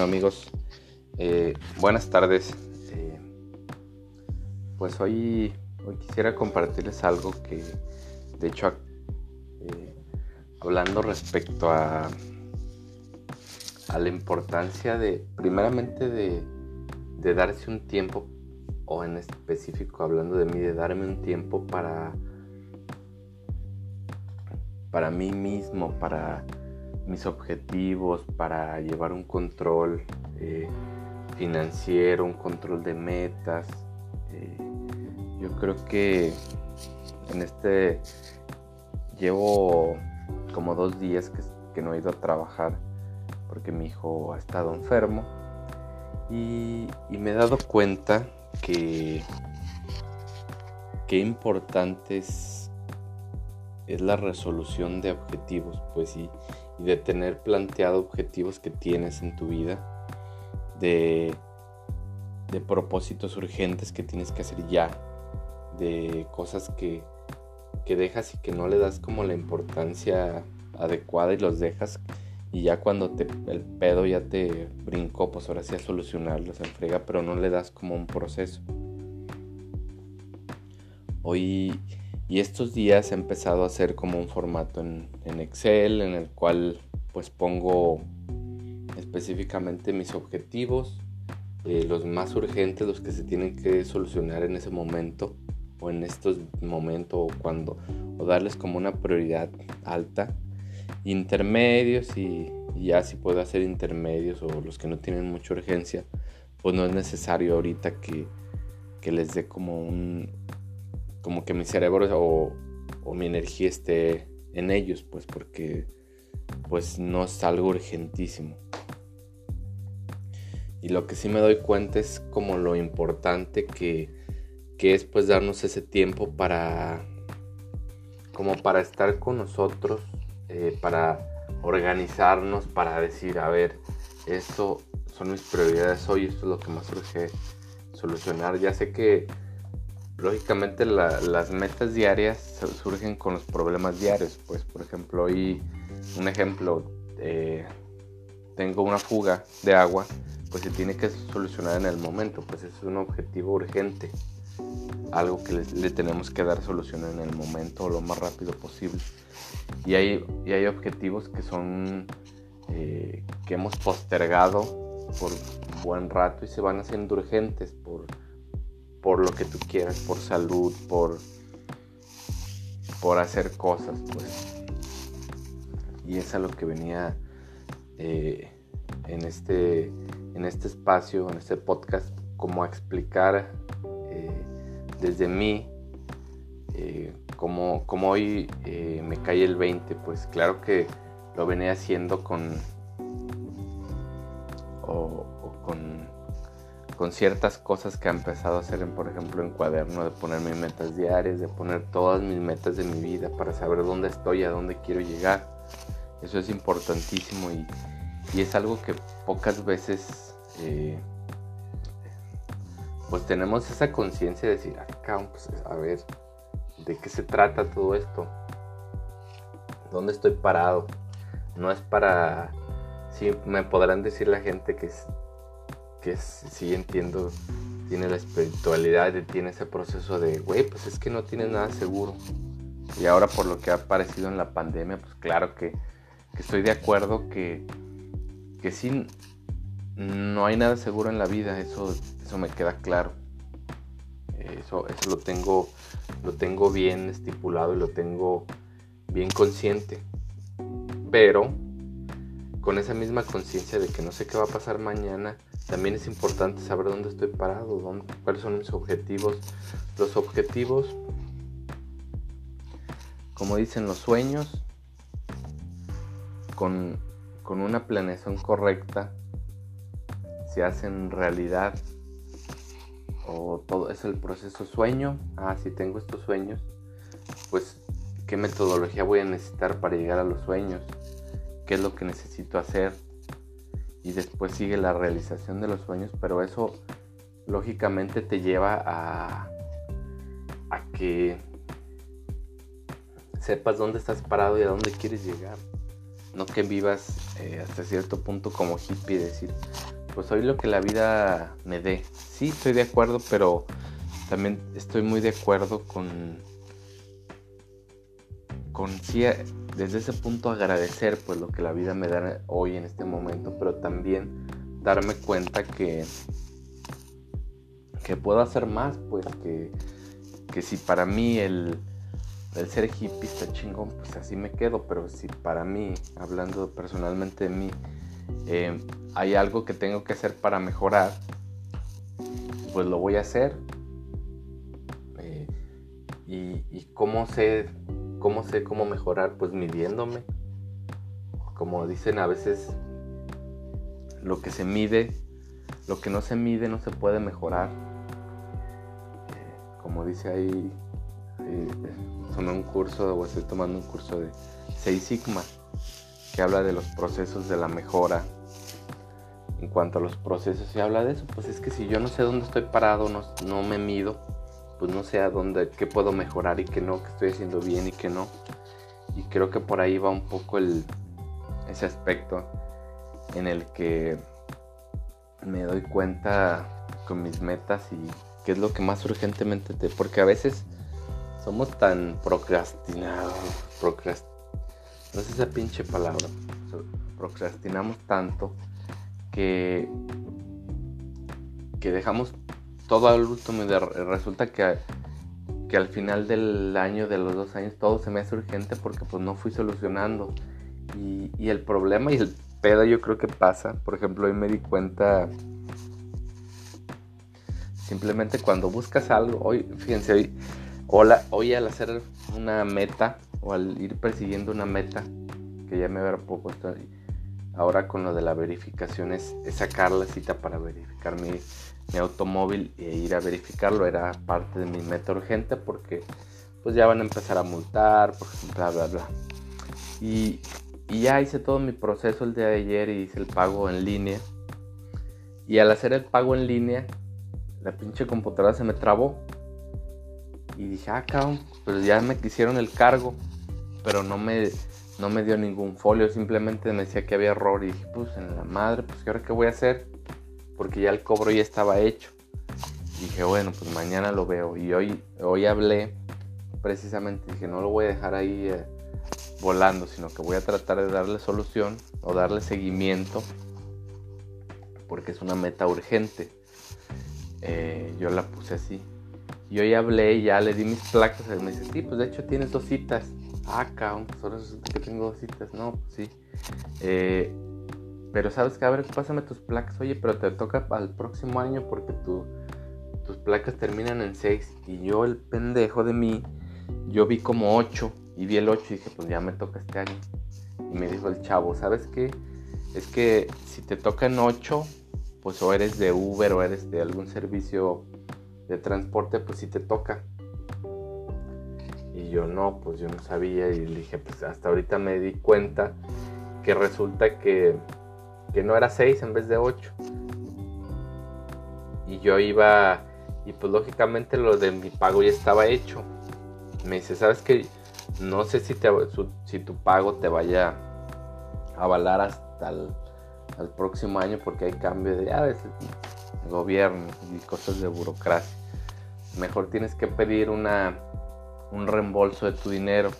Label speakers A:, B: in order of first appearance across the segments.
A: Bueno amigos, eh, buenas tardes. Eh, pues hoy, hoy quisiera compartirles algo que, de hecho, eh, hablando respecto a, a la importancia de, primeramente, de, de darse un tiempo, o en específico hablando de mí, de darme un tiempo para, para mí mismo, para mis objetivos, para llevar un control eh, financiero, un control de metas. Eh, yo creo que en este llevo como dos días que, no he ido a trabajar porque mi hijo ha estado enfermo y, me he dado cuenta que qué importante es, es la resolución de objetivos, pues sí y de tener planteado objetivos que tienes en tu vida, de, de propósitos urgentes que tienes que hacer ya, de cosas que, que dejas y que no le das como la importancia adecuada y los dejas y ya cuando te, el pedo ya te brincó, pues ahora sí a solucionarlo, se enfrega, pero no le das como un proceso. Hoy y estos días he empezado a hacer como un formato en, Excel en el cual pues pongo específicamente mis objetivos, eh, los más urgentes, los que se tienen que solucionar en ese momento o en estos momentos o cuando o darles como una prioridad alta, intermedios y, ya si puedo hacer intermedios o los que no tienen mucha urgencia, pues no es necesario ahorita que, que les dé como un, como que mi cerebro o, mi energía esté en ellos, pues porque pues no es algo urgentísimo. Y lo que sí me doy cuenta es como lo importante que, que es pues darnos ese tiempo para como para estar con nosotros, eh, para organizarnos, para decir, a ver, esto son mis prioridades hoy, esto es lo que más urge solucionar. Ya sé que lógicamente las metas diarias surgen con los problemas diarios. Pues, por ejemplo, hoy, un ejemplo, eh, tengo una fuga de agua, pues se tiene que solucionar en el momento, pues es un objetivo urgente, algo que le, tenemos que dar solución en el momento lo más rápido posible. Y hay, y hay objetivos que son, eh, que hemos postergado por buen rato y se van haciendo urgentes por por lo que tú quieras, por salud, por, por hacer cosas, pues. Y es a lo que venía eh, en, este, en este espacio, en este podcast, como a explicar eh, desde mí, eh, como, hoy me cae el 20, pues claro que lo venía haciendo con, o con con ciertas cosas que ha empezado a hacer, en, por ejemplo, en cuaderno, de poner mis metas diarias, de poner todas mis metas de mi vida para saber dónde estoy, a dónde quiero llegar. Eso es importantísimo y, es algo que pocas veces eh, pues tenemos esa conciencia de decir, acá, pues, a ver, ¿de qué se trata todo esto? ¿Dónde estoy parado? No es para... Sí, me podrán decir la gente que que sí entiendo, tiene la espiritualidad y tiene ese proceso de, güey, pues es que no tiene nada seguro. Y ahora por lo que ha aparecido en la pandemia, pues claro que, estoy de acuerdo que, que sí, no hay nada seguro en la vida, eso, eso me queda claro. Eso, eso lo tengo, lo tengo bien estipulado y lo tengo bien consciente. Pero con esa misma conciencia de que no sé qué va a pasar mañana, también es importante saber dónde estoy parado, cuáles son mis objetivos. Los objetivos, como dicen los sueños, con, una planeación correcta, se hacen realidad. O todo es el proceso sueño. Ah, si tengo estos sueños, pues qué metodología voy a necesitar para llegar a los sueños, qué es lo que necesito hacer y después sigue la realización de los sueños, pero eso lógicamente te lleva a, a que sepas dónde estás parado y a dónde quieres llegar. No que vivas eh, hasta cierto punto como hippie, decir, pues hoy lo que la vida me dé. Sí, estoy de acuerdo, pero también estoy muy de acuerdo con, con desde ese punto agradecer pues lo que la vida me da hoy en este momento, pero también darme cuenta que que puedo hacer más, pues que, que si para mí el, el ser hippie está chingón, pues así me quedo, pero si para mí, hablando personalmente de mí, eh, hay algo que tengo que hacer para mejorar, pues lo voy a hacer. Eh, y, y, cómo sé, cómo sé cómo mejorar, pues midiéndome. Como dicen a veces, lo que se mide, lo que no se mide no se puede mejorar. Eh, como dice ahí, tomé un curso o estoy tomando un curso de Seis Sigma que habla de los procesos de la mejora en cuanto a los procesos y habla de eso, pues es que si yo no sé dónde estoy parado, no, no me mido, pues no sé a dónde, qué puedo mejorar y qué no, qué estoy haciendo bien y qué no. Y creo que por ahí va un poco el, ese aspecto en el que me doy cuenta con mis metas y qué es lo que más urgentemente te... Porque a veces somos tan procrastinados, procrast... no es esa pinche palabra, procrastinamos tanto que, que dejamos todo último y resulta que, que al final del año, de los dos años, todo se me hace urgente porque pues no fui solucionando. Y, y el problema y el pedo yo creo que pasa, por ejemplo, hoy me di cuenta, simplemente cuando buscas algo, hoy, fíjense, hoy, hola, hoy al hacer una meta o al ir persiguiendo una meta, que ya me poco estoy Ahora con lo de la verificación es, sacar la cita para verificar mi, automóvil e ir a verificarlo. Era parte de mi meta urgente porque pues ya van a empezar a multar, bla, bla, bla. Y, y ya hice todo mi proceso el día de ayer y hice el pago en línea. Y al hacer el pago en línea, la pinche computadora se me trabó. Y dije, ah, cabrón, pues ya me quisieron el cargo, pero no me, no me dio ningún folio, simplemente me decía que había error y dije, pues en la madre, pues ahora qué voy a hacer? Porque ya el cobro ya estaba hecho. dije, bueno, pues mañana lo veo. Y hoy, hoy hablé, precisamente dije, no lo voy a dejar ahí eh, volando, sino que voy a tratar de darle solución o darle seguimiento, porque es una meta urgente. Eh, yo la puse así. Y hoy hablé y ya le di mis placas. Él me dice, sí, pues de hecho tienes dos citas. Ah, cabrón, pues resulta que tengo citas. No, pues sí. Eh, pero sabes que, a ver, pásame tus placas. Oye, pero te toca al próximo año porque tu, tus placas terminan en 6. Y yo, el pendejo de mí, yo vi como 8. Y vi el 8 y dije, pues ya me toca este año. Y me dijo el chavo, ¿sabes qué? Es que si te toca en 8, pues o eres de Uber o eres de algún servicio de transporte, pues sí te toca. Y yo no, pues yo no sabía y le dije, pues hasta ahorita me di cuenta que resulta que, que no era 6 en vez de 8. Y yo iba, y pues lógicamente lo de mi pago ya estaba hecho. Me dice, ¿sabes qué? No sé si, te, si tu pago te vaya a avalar hasta el al próximo año porque hay cambio de a veces gobierno y cosas de burocracia. Mejor tienes que pedir una un reembolso de tu dinero.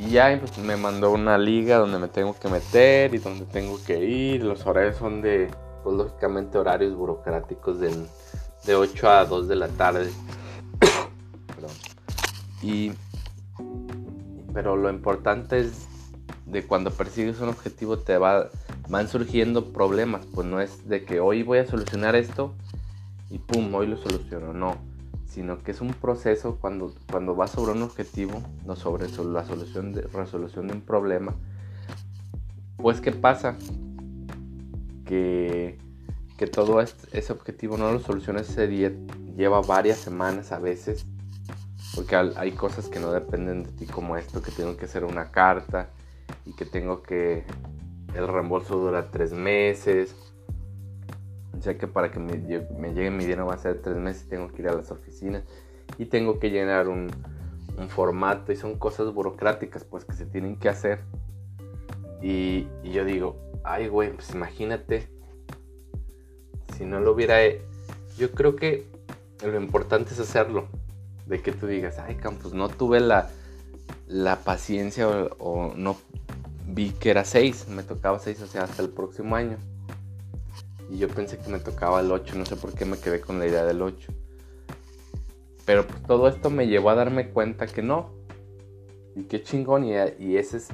A: Y ya pues, me mandó una liga donde me tengo que meter y donde tengo que ir. Los horarios son de, pues lógicamente horarios burocráticos de 8 a 2 de la tarde. y, pero lo importante es de cuando persigues un objetivo te va, van surgiendo problemas. Pues no es de que hoy voy a solucionar esto y pum, hoy lo soluciono. No sino que es un proceso cuando, cuando vas sobre un objetivo, no sobre la solución de, resolución de un problema. Pues, ¿qué pasa? Que, que todo ese objetivo no lo solucionas ese día, lleva varias semanas a veces, porque hay cosas que no dependen de ti, como esto, que tengo que hacer una carta y que tengo que. El reembolso dura tres meses ya que para que me, llegue mi dinero va a ser tres meses, tengo que ir a las oficinas y tengo que llenar un, formato y son cosas burocráticas pues que se tienen que hacer. Y, yo digo, ay güey, pues imagínate si no lo hubiera... Yo creo que lo importante es hacerlo. De que tú digas, ay, Campos, no tuve la, la paciencia o, no vi que era 6, me tocaba 6, o sea, hasta el próximo año. Y yo pensé que me tocaba el 8, no sé por qué me quedé con la idea del 8. Pero pues todo esto me llevó a darme cuenta que no. Y qué chingón, y, y ese es,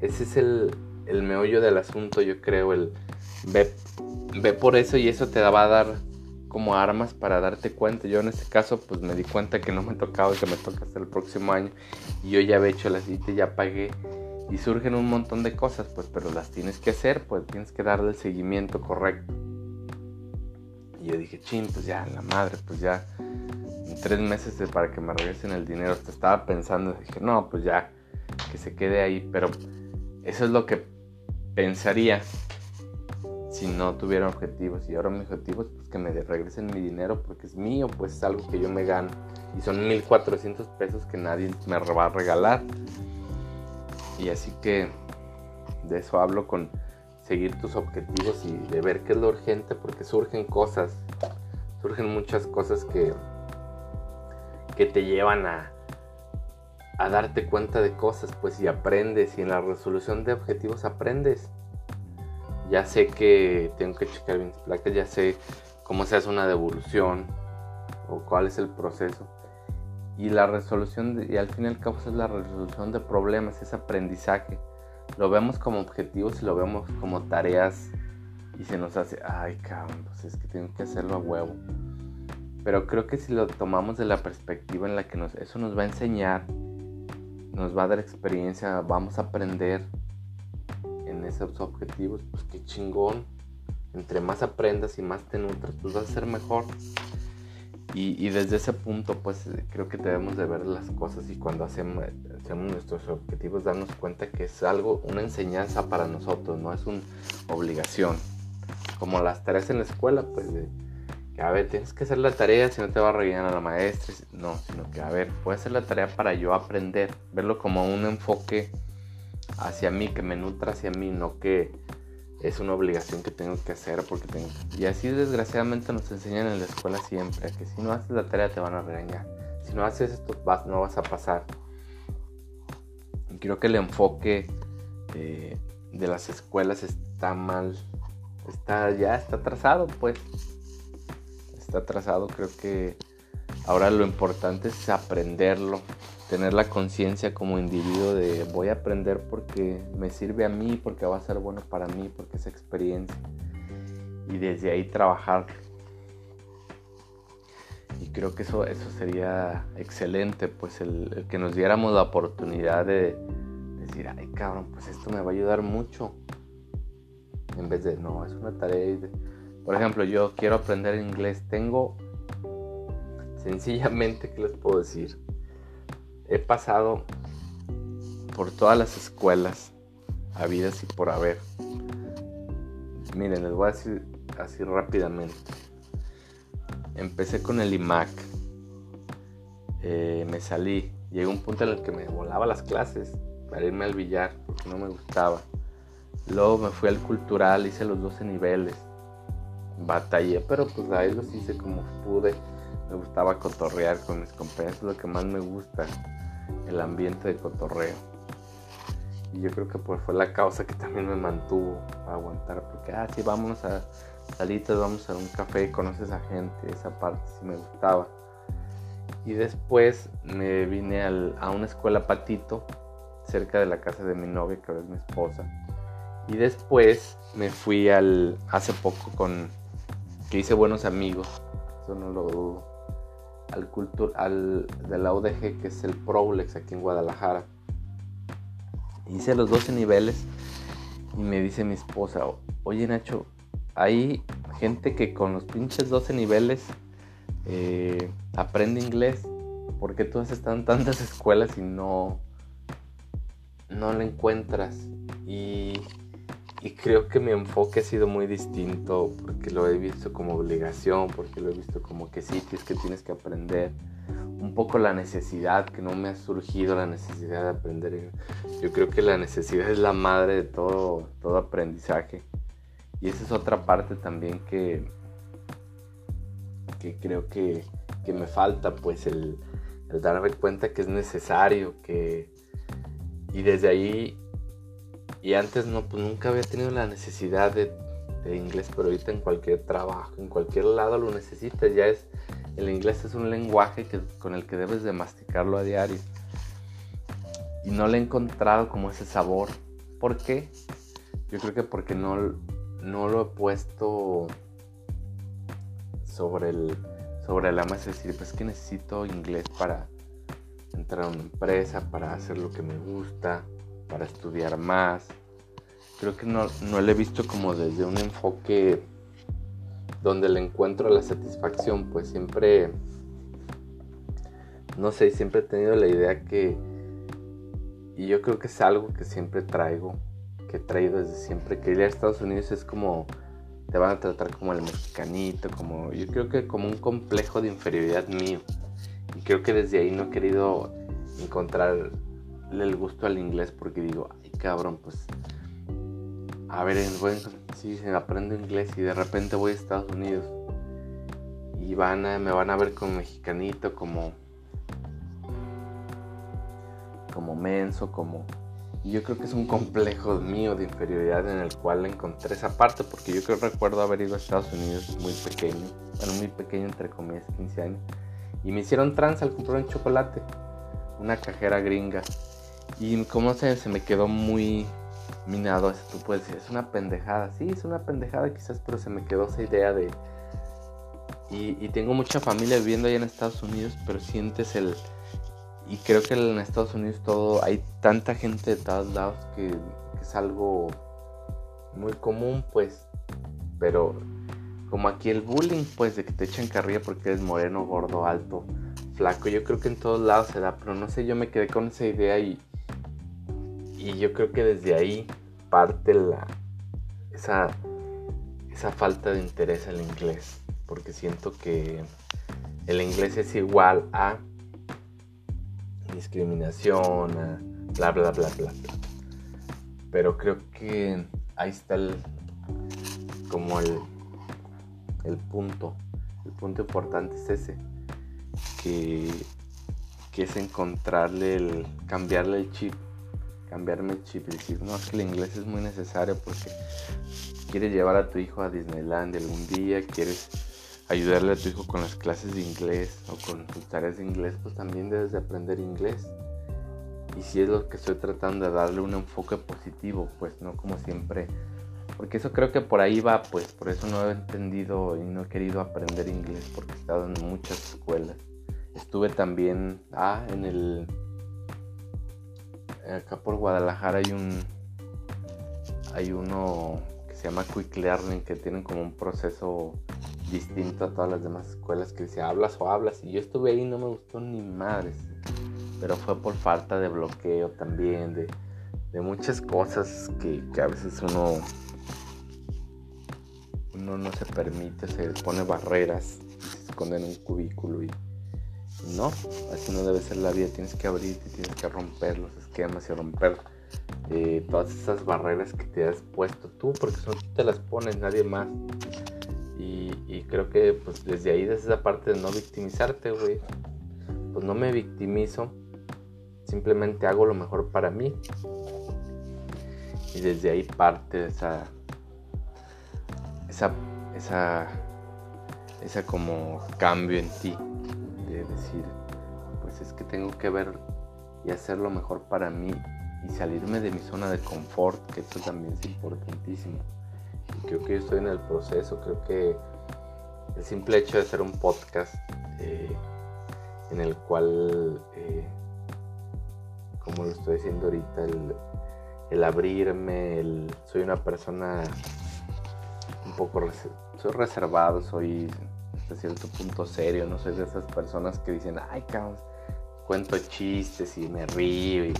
A: ese es el, el meollo del asunto, yo creo, el ve, ve por eso y eso te va a dar como armas para darte cuenta. Yo en este caso pues me di cuenta que no me tocaba, que me toca hasta el próximo año y yo ya había hecho la cita, ya pagué y surgen un montón de cosas, pues pero las tienes que hacer, pues tienes que darle el seguimiento correcto. Yo dije, chin, pues ya, la madre, pues ya, en tres meses para que me regresen el dinero, estaba pensando, dije, no, pues ya, que se quede ahí, pero eso es lo que pensaría si no tuviera objetivos. Y ahora mi objetivo es pues, que me regresen mi dinero porque es mío, pues es algo que yo me gano. Y son 1400 pesos que nadie me va a regalar. Y así que de eso hablo con seguir tus objetivos y de ver qué es lo urgente porque surgen cosas, surgen muchas cosas que, que te llevan a, a darte cuenta de cosas, pues y aprendes y en la resolución de objetivos aprendes. Ya sé que tengo que checar mis placas, ya sé cómo se hace una devolución o cuál es el proceso. Y la resolución, y al fin y al cabo es la resolución de problemas, es aprendizaje. Lo vemos como objetivos y lo vemos como tareas y se nos hace, ay cabrón, pues es que tengo que hacerlo a huevo. Pero creo que si lo tomamos de la perspectiva en la que nos, eso nos va a enseñar nos va a dar experiencia, vamos a aprender en esos objetivos, pues qué chingón. Entre más aprendas y más te nutras, pues vas a ser mejor. Y, desde ese punto, pues creo que debemos de ver las cosas y cuando hacemos, nuestros objetivos, darnos cuenta que es algo, una enseñanza para nosotros, no es una obligación. Como las tareas en la escuela, pues a ver, tienes que hacer la tarea si no te va a rellenar a la maestra. No, sino que, a ver, puedo hacer la tarea para yo aprender, verlo como un enfoque hacia mí, que me nutra hacia mí, no que es una obligación que tengo que hacer porque tengo. Y así desgraciadamente nos enseñan en la escuela siempre, que si no haces la tarea te van a regañar. Si no haces esto no vas a pasar. Creo que el enfoque eh, de las escuelas está mal, está ya está atrasado, pues está atrasado, creo que ahora lo importante es aprenderlo, tener la conciencia como individuo de voy a aprender porque me sirve a mí, porque va a ser bueno para mí, porque es experiencia. Y desde ahí trabajar. Creo que eso, eso sería excelente, pues el, que nos diéramos la oportunidad de decir, ay cabrón, pues esto me va a ayudar mucho. En vez de, no, es una tarea. Por ejemplo, yo quiero aprender inglés. Tengo sencillamente, ¿qué les puedo decir? He pasado por todas las escuelas habidas y por haber. Miren, les voy a decir así rápidamente. Empecé con el IMAC. Eh, me salí. Llegó un punto en el que me volaba las clases para irme al billar porque no me gustaba. Luego me fui al cultural, hice los 12 niveles batallé, pero pues ahí los hice como pude. Me gustaba cotorrear con mis compañeros, es lo que más me gusta, el ambiente de cotorreo. Y yo creo que pues fue la causa que también me mantuvo a aguantar, porque, ah, sí, vamos a salitas, vamos a un café, conoces a gente, esa parte sí me gustaba. Y después me vine a una escuela patito, cerca de la casa de mi novia, que ahora es mi esposa. Y después me fui al, hace poco con que hice buenos amigos, eso no lo dudo, al, cultur, al de la UDG, que es el Prolex aquí en Guadalajara. Hice los 12 niveles y me dice mi esposa, oye Nacho, hay gente que con los pinches 12 niveles eh, aprende inglés. porque todas están tantas escuelas y no, no lo encuentras? Y y creo que mi enfoque ha sido muy distinto porque lo he visto como obligación, porque lo he visto como que sí, es que tienes que aprender. Un poco la necesidad, que no me ha surgido la necesidad de aprender. Yo creo que la necesidad es la madre de todo, todo aprendizaje. Y esa es otra parte también que, que creo que, que me falta, pues el, el darme cuenta que es necesario, que... Y desde ahí, y antes no, pues nunca había tenido la necesidad de, de inglés, pero ahorita en cualquier trabajo, en cualquier lado lo necesitas, ya es, el inglés es un lenguaje que, con el que debes de masticarlo a diario. Y no le he encontrado como ese sabor. ¿Por qué? Yo creo que porque no, no lo he puesto sobre el sobre la mesa, es decir, pues que necesito inglés para entrar a una empresa, para hacer lo que me gusta, para estudiar más. Creo que no, no lo he visto como desde un enfoque donde le encuentro la satisfacción, pues siempre, no sé, siempre he tenido la idea que, y yo creo que es algo que siempre traigo, que he traído desde siempre, que ir a Estados Unidos es como, te van a tratar como el mexicanito, como, yo creo que como un complejo de inferioridad mío. Y creo que desde ahí no he querido encontrarle el gusto al inglés porque digo, ay cabrón, pues a ver, bueno, si aprendo inglés y de repente voy a Estados Unidos y van a, me van a ver como mexicanito, como como menso, como yo creo que es un complejo mío de inferioridad en el cual encontré esa parte porque yo creo recuerdo haber ido a Estados Unidos muy pequeño, bueno, muy pequeño entre comillas, 15 años y me hicieron trans al comprar un chocolate, una cajera gringa y como se, se me quedó muy minado, tú puedes decir, es una pendejada. Sí, es una pendejada quizás, pero se me quedó esa idea de... Y, tengo mucha familia viviendo allá en Estados Unidos, pero sientes el... Y creo que en Estados Unidos todo, hay tanta gente de todos lados que, es algo muy común, pues. Pero como aquí el bullying, pues, de que te echan carrilla porque eres moreno, gordo, alto, flaco. Yo creo que en todos lados se da, pero no sé, yo me quedé con esa idea y, y yo creo que desde ahí parte la, esa, esa falta de interés el inglés. Porque siento que el inglés es igual a discriminación, a bla, bla, bla, bla, bla. Pero creo que ahí está el, como el, el punto. El punto importante es ese. Que, que es encontrarle el, cambiarle el chip cambiarme el chip y decir, no, es que el inglés es muy necesario porque quieres llevar a tu hijo a Disneyland algún día, quieres ayudarle a tu hijo con las clases de inglés o con sus tareas de inglés, pues también debes de aprender inglés. Y si es lo que estoy tratando de darle un enfoque positivo, pues no como siempre. Porque eso creo que por ahí va, pues por eso no he entendido y no he querido aprender inglés porque he estado en muchas escuelas. Estuve también ah, en el acá por Guadalajara hay un hay uno que se llama Quick Learning que tienen como un proceso distinto a todas las demás escuelas que dice hablas o hablas y yo estuve ahí y no me gustó ni madres pero fue por falta de bloqueo también de, muchas cosas que, a veces uno uno no se permite se pone barreras se esconde en un cubículo y no, así no debe ser la vida. Tienes que abrirte, tienes que romper los esquemas y romper eh, todas esas barreras que te has puesto tú, porque son tú te las pones, nadie más. Y, creo que pues desde ahí, desde esa parte de no victimizarte, güey, pues no me victimizo, simplemente hago lo mejor para mí. Y desde ahí parte esa, esa, esa, esa como cambio en ti decir, pues es que tengo que ver y hacer lo mejor para mí y salirme de mi zona de confort, que esto también es importantísimo. Creo que yo estoy en el proceso, creo que el simple hecho de hacer un podcast eh, en el cual, eh, como lo estoy diciendo ahorita, el, abrirme, soy una persona un poco, soy reservado, soy cierto punto serio, no soy de esas personas que dicen, ay, cabrón, cuento chistes y me río.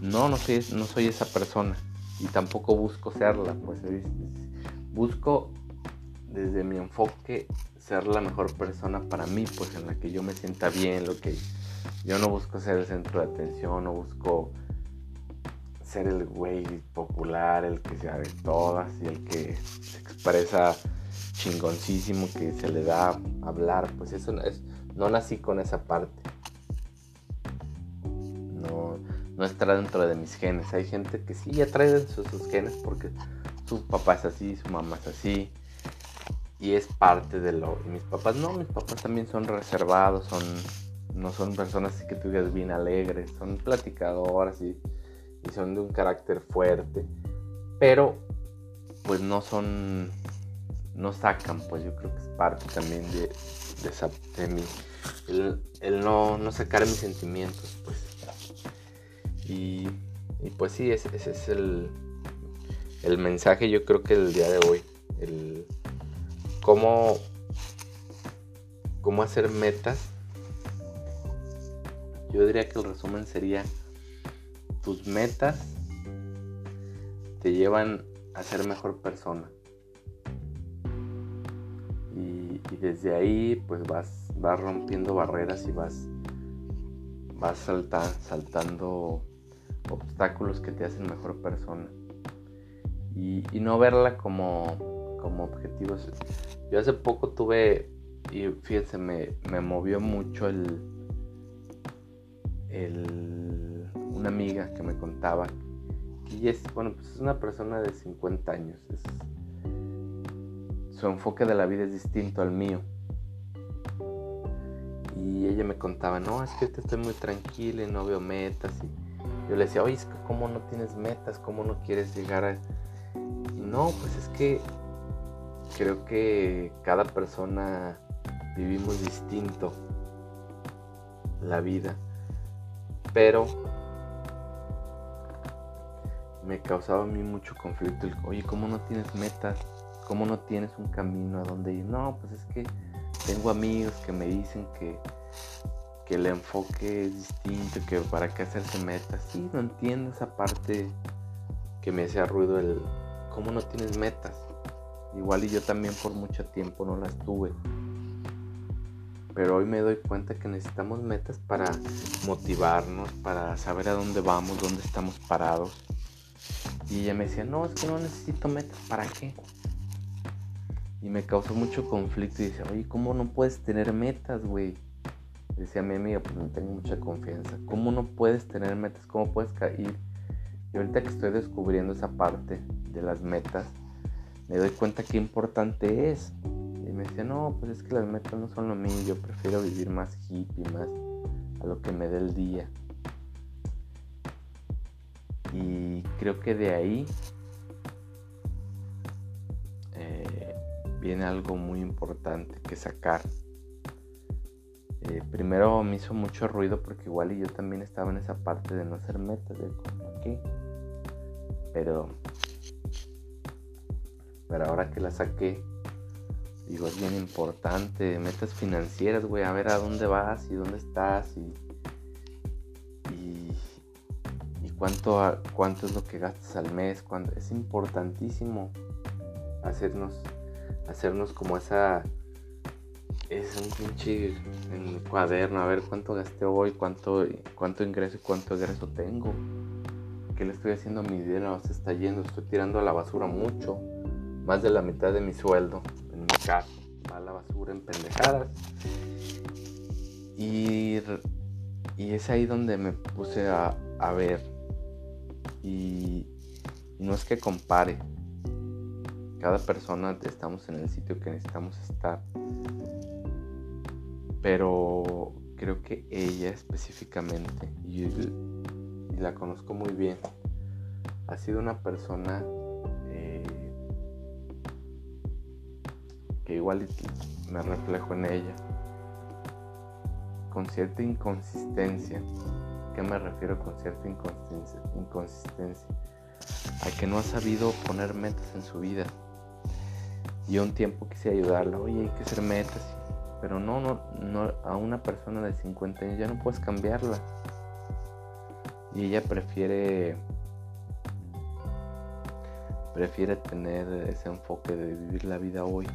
A: No, no soy, no soy esa persona y tampoco busco serla, pues busco desde mi enfoque ser la mejor persona para mí, pues en la que yo me sienta bien, lo que yo no busco ser el centro de atención, no busco ser el güey popular, el que sea de todas y el que se expresa chingoncísimo que se le da hablar, pues eso es, no nací con esa parte. No, no está dentro de mis genes. Hay gente que sí ya trae sus, sus genes porque su papá es así, su mamá es así. Y es parte de lo. Y mis papás no, mis papás también son reservados, son. No son personas que tú digas bien alegres, son platicadoras y, son de un carácter fuerte. Pero, pues no son. No sacan, pues yo creo que es parte también de, de, esa, de mí. El, no, no, sacar mis sentimientos, pues. Y, pues sí, ese es el, el mensaje yo creo que del día de hoy. El cómo, cómo hacer metas. Yo diría que el resumen sería tus metas te llevan a ser mejor persona. Y, desde ahí pues vas, vas rompiendo barreras y vas, vas saltando obstáculos que te hacen mejor persona y, no verla como, como objetivos. Yo hace poco tuve, y fíjense, me, me movió mucho el, el, una amiga que me contaba y es, bueno, pues es una persona de 50 años. su enfoque de la vida es distinto al mío. Y ella me contaba, no, es que estoy muy tranquila y no veo metas. Y yo le decía, oye, es que ¿cómo no tienes metas? ¿Cómo no quieres llegar a, no, pues es que creo que cada persona vivimos distinto la vida, pero me causaba a mí mucho conflicto el, oye, ¿cómo no tienes metas? ¿Cómo no tienes un camino a dónde ir? No, pues es que tengo amigos que me dicen que, que el enfoque es distinto, que para qué hacerse metas. Sí, no entiendo esa parte que me hacía ruido el, ¿Cómo no tienes metas? Igual y yo también por mucho tiempo no las tuve. Pero hoy me doy cuenta que necesitamos metas para motivarnos, para saber a dónde vamos, dónde estamos parados. Y ella me decía, no, es que no necesito metas, ¿para qué? Y me causó mucho conflicto y dice, oye, ¿cómo no puedes tener metas, güey? Decía mi amiga, pues no tengo mucha confianza. ¿Cómo no puedes tener metas? ¿Cómo puedes ir y ahorita que estoy descubriendo esa parte de las metas, me doy cuenta qué importante es. Y me decía, no, pues es que las metas no son lo mío, yo prefiero vivir más hippie, más a lo que me dé el día. Y creo que de ahí eh, viene algo muy importante que sacar. Eh, primero me hizo mucho ruido porque igual y yo también estaba en esa parte de no hacer metas, de aquí pero, pero ahora que la saqué, digo, es bien importante. Metas financieras, güey, a ver a dónde vas y dónde estás y, y, cuánto, cuánto es lo que gastas al mes. Cuando, es importantísimo hacernos, hacernos como esa es un pinche en cuaderno, a ver cuánto gasté hoy, cuánto, cuánto ingreso y cuánto egreso tengo que le estoy haciendo a mi dinero se está yendo, estoy tirando a la basura mucho, más de la mitad de mi sueldo en mi casa va a la basura en pendejadas. Y, y es ahí donde me puse a, a ver. Y, no es que compare. Cada persona estamos en el sitio que necesitamos estar. Pero creo que ella específicamente, la conozco muy bien, ha sido una persona eh, que igual me reflejo en ella, con cierta inconsistencia. ¿Qué me refiero con cierta inconsistencia? inconsistencia? A que no ha sabido poner metas en su vida. Y un tiempo quise ayudarla, oye, hay que hacer metas. Pero no, no, no, a una persona de 50 años ya no puedes cambiarla y ella prefiere prefiere tener ese enfoque de vivir la vida hoy.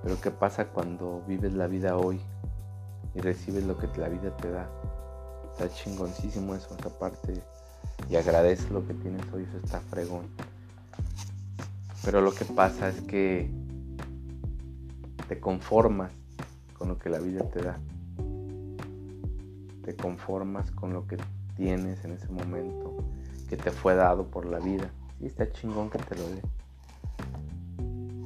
A: Pero ¿qué pasa cuando vives la vida hoy y recibes lo que la vida te da? Está chingoncísimo eso, esa parte. Y agradeces lo que tienes hoy, eso está fregón. Pero lo que pasa es que te conformas con lo que la vida te da. Te conformas con lo que tienes en ese momento que te fue dado por la vida. Y está chingón que te lo dé.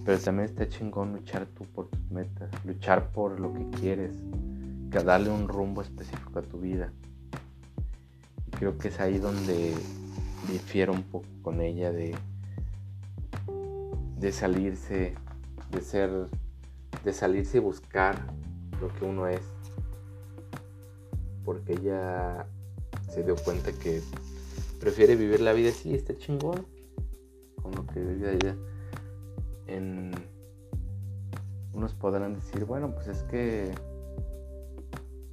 A: Pero también está chingón luchar tú por tus metas, luchar por lo que quieres, que darle un rumbo específico a tu vida. Y creo que es ahí donde difiero un poco con ella de, de salirse, de ser, de salirse y buscar lo que uno es. Porque ella se dio cuenta que prefiere vivir la vida así, está chingón. Con lo que vive ella. En unos podrán decir, bueno, pues es que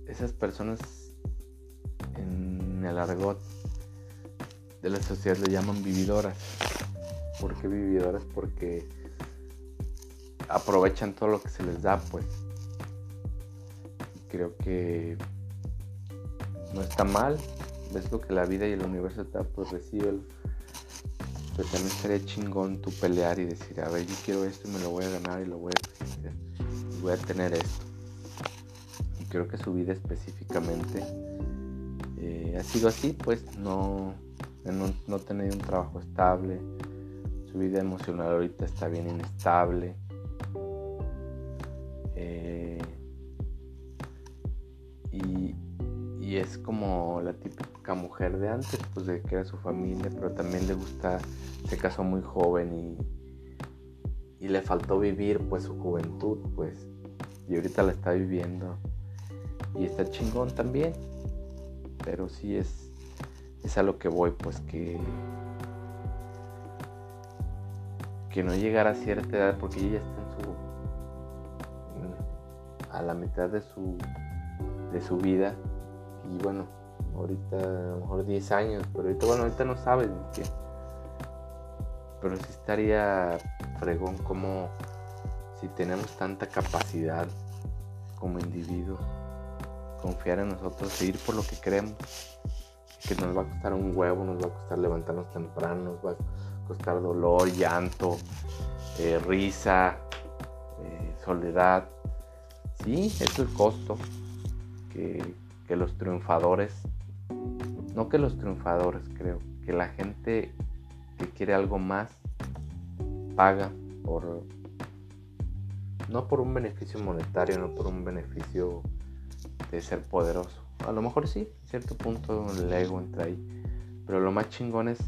A: esas personas en el argot de la sociedad le llaman vividoras. ¿Por qué vividoras? Porque aprovechan todo lo que se les da, pues. creo que no está mal. Ves lo que la vida y el universo te da, pues. Pero también sería chingón tu pelear y decir, a ver, yo quiero esto y me lo voy a ganar y lo voy a Y voy a tener esto. Y creo que su vida específicamente eh, ha sido así, pues no, no, no tener un trabajo estable. Su vida emocional ahorita está bien inestable. Es como la típica mujer de antes, pues de que era su familia, pero también le gusta, se casó muy joven y, y le faltó vivir pues su juventud, pues, y ahorita la está viviendo. Y está chingón también, pero sí es, es a lo que voy, pues que que no llegara a cierta edad porque ella está en su a la mitad de su de su vida y bueno ahorita a lo mejor 10 años pero ahorita bueno ahorita no sabes qué pero sí estaría fregón como si tenemos tanta capacidad como individuos confiar en nosotros seguir por lo que queremos que nos va a costar un huevo nos va a costar levantarnos temprano nos va a costar dolor, llanto, eh, risa, eh, soledad. Sí, es el costo que, que los triunfadores, no que los triunfadores creo, que la gente que quiere algo más paga por no por un beneficio monetario, no por un beneficio de ser poderoso. A lo mejor sí, cierto punto el ego entra ahí. Pero lo más chingón es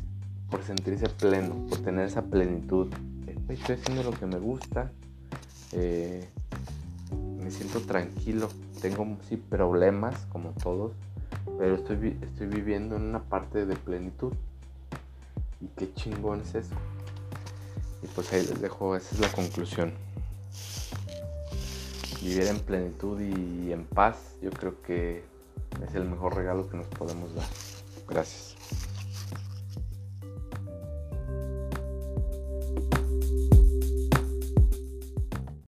A: por sentirse pleno, por tener esa plenitud. Estoy haciendo lo que me gusta, eh, siento tranquilo, tengo sí problemas como todos, pero estoy, estoy viviendo en una parte de plenitud. Y qué chingón es eso. Y pues ahí les dejo, esa es la conclusión. Vivir en plenitud y en paz, yo creo que es el mejor regalo que nos podemos dar. Gracias.